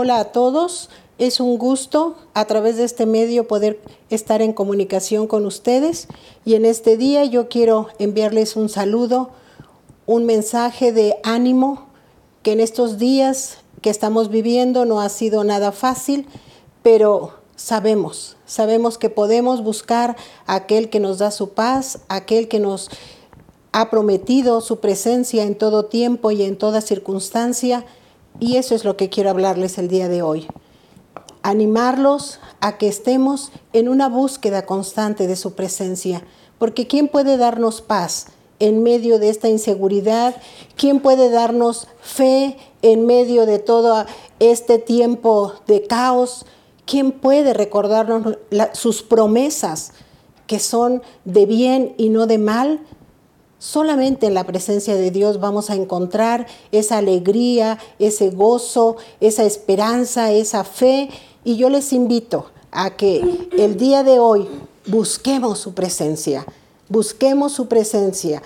Hola a todos, es un gusto a través de este medio poder estar en comunicación con ustedes. Y en este día yo quiero enviarles un saludo, un mensaje de ánimo que en estos días que estamos viviendo no ha sido nada fácil, pero sabemos, sabemos que podemos buscar a aquel que nos da su paz, aquel que nos ha prometido su presencia en todo tiempo y en toda circunstancia, y eso es lo que quiero hablarles el día de hoy. Animarlos a que estemos en una búsqueda constante de su presencia, porque ¿quién puede darnos paz en medio de esta inseguridad? ¿Quién puede darnos fe en medio de todo este tiempo de caos? ¿Quién puede recordarnos sus promesas que son de bien y no de mal? Solamente en la presencia de Dios vamos a encontrar esa alegría, ese gozo, esa esperanza, esa fe. Y yo les invito a que el día de hoy busquemos su presencia, busquemos su presencia.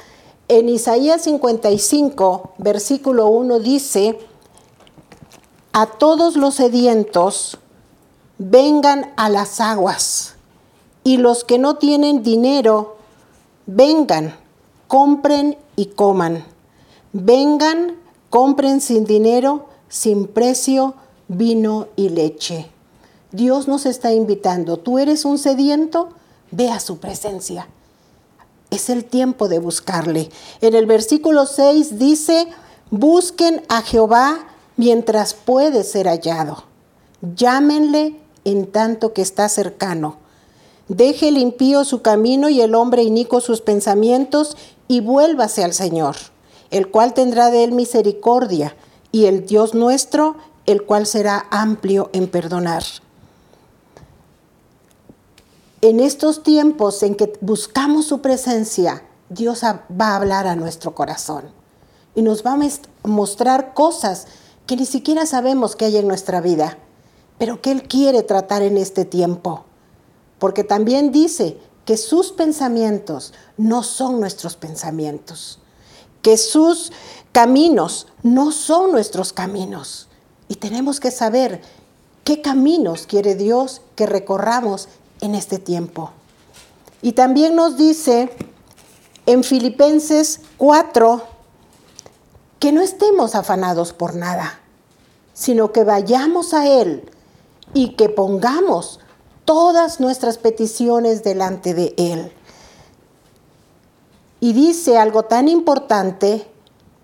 En Isaías 55, versículo 1 dice, a todos los sedientos, vengan a las aguas, y los que no tienen dinero, vengan, compren y coman. Vengan, compren sin dinero, sin precio, vino y leche. Dios nos está invitando. Tú eres un sediento, ve a su presencia. Es el tiempo de buscarle. En el versículo 6 dice, busquen a Jehová mientras puede ser hallado. Llámenle en tanto que está cercano. Deje el impío su camino y el hombre inico sus pensamientos y vuélvase al Señor, el cual tendrá de él misericordia, y el Dios nuestro, el cual será amplio en perdonar. En estos tiempos en que buscamos su presencia, Dios va a hablar a nuestro corazón y nos va a mostrar cosas que ni siquiera sabemos que hay en nuestra vida, pero que Él quiere tratar en este tiempo. Porque también dice que sus pensamientos no son nuestros pensamientos, que sus caminos no son nuestros caminos. Y tenemos que saber qué caminos quiere Dios que recorramos en este tiempo. Y también nos dice en Filipenses 4 que no estemos afanados por nada, sino que vayamos a Él y que pongamos todas nuestras peticiones delante de Él. Y dice algo tan importante,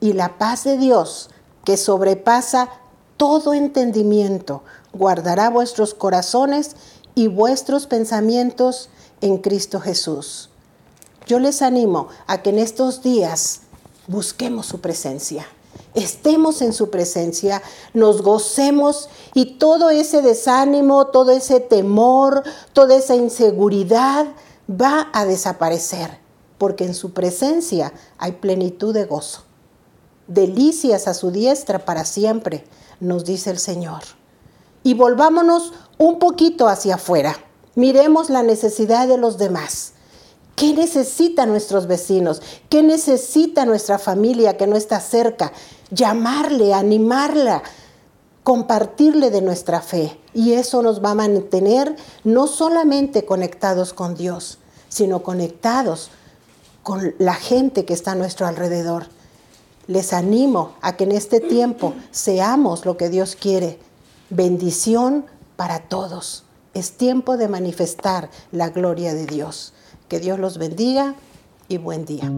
y la paz de Dios, que sobrepasa todo entendimiento, guardará vuestros corazones y vuestros pensamientos en Cristo Jesús. Yo les animo a que en estos días busquemos su presencia estemos en su presencia, nos gocemos y todo ese desánimo, todo ese temor, toda esa inseguridad va a desaparecer, porque en su presencia hay plenitud de gozo. Delicias a su diestra para siempre, nos dice el Señor. Y volvámonos un poquito hacia afuera. Miremos la necesidad de los demás. ¿Qué necesitan nuestros vecinos? ¿Qué necesita nuestra familia que no está cerca? llamarle, animarla, compartirle de nuestra fe. Y eso nos va a mantener no solamente conectados con Dios, sino conectados con la gente que está a nuestro alrededor. Les animo a que en este tiempo seamos lo que Dios quiere. Bendición para todos. Es tiempo de manifestar la gloria de Dios. Que Dios los bendiga y buen día.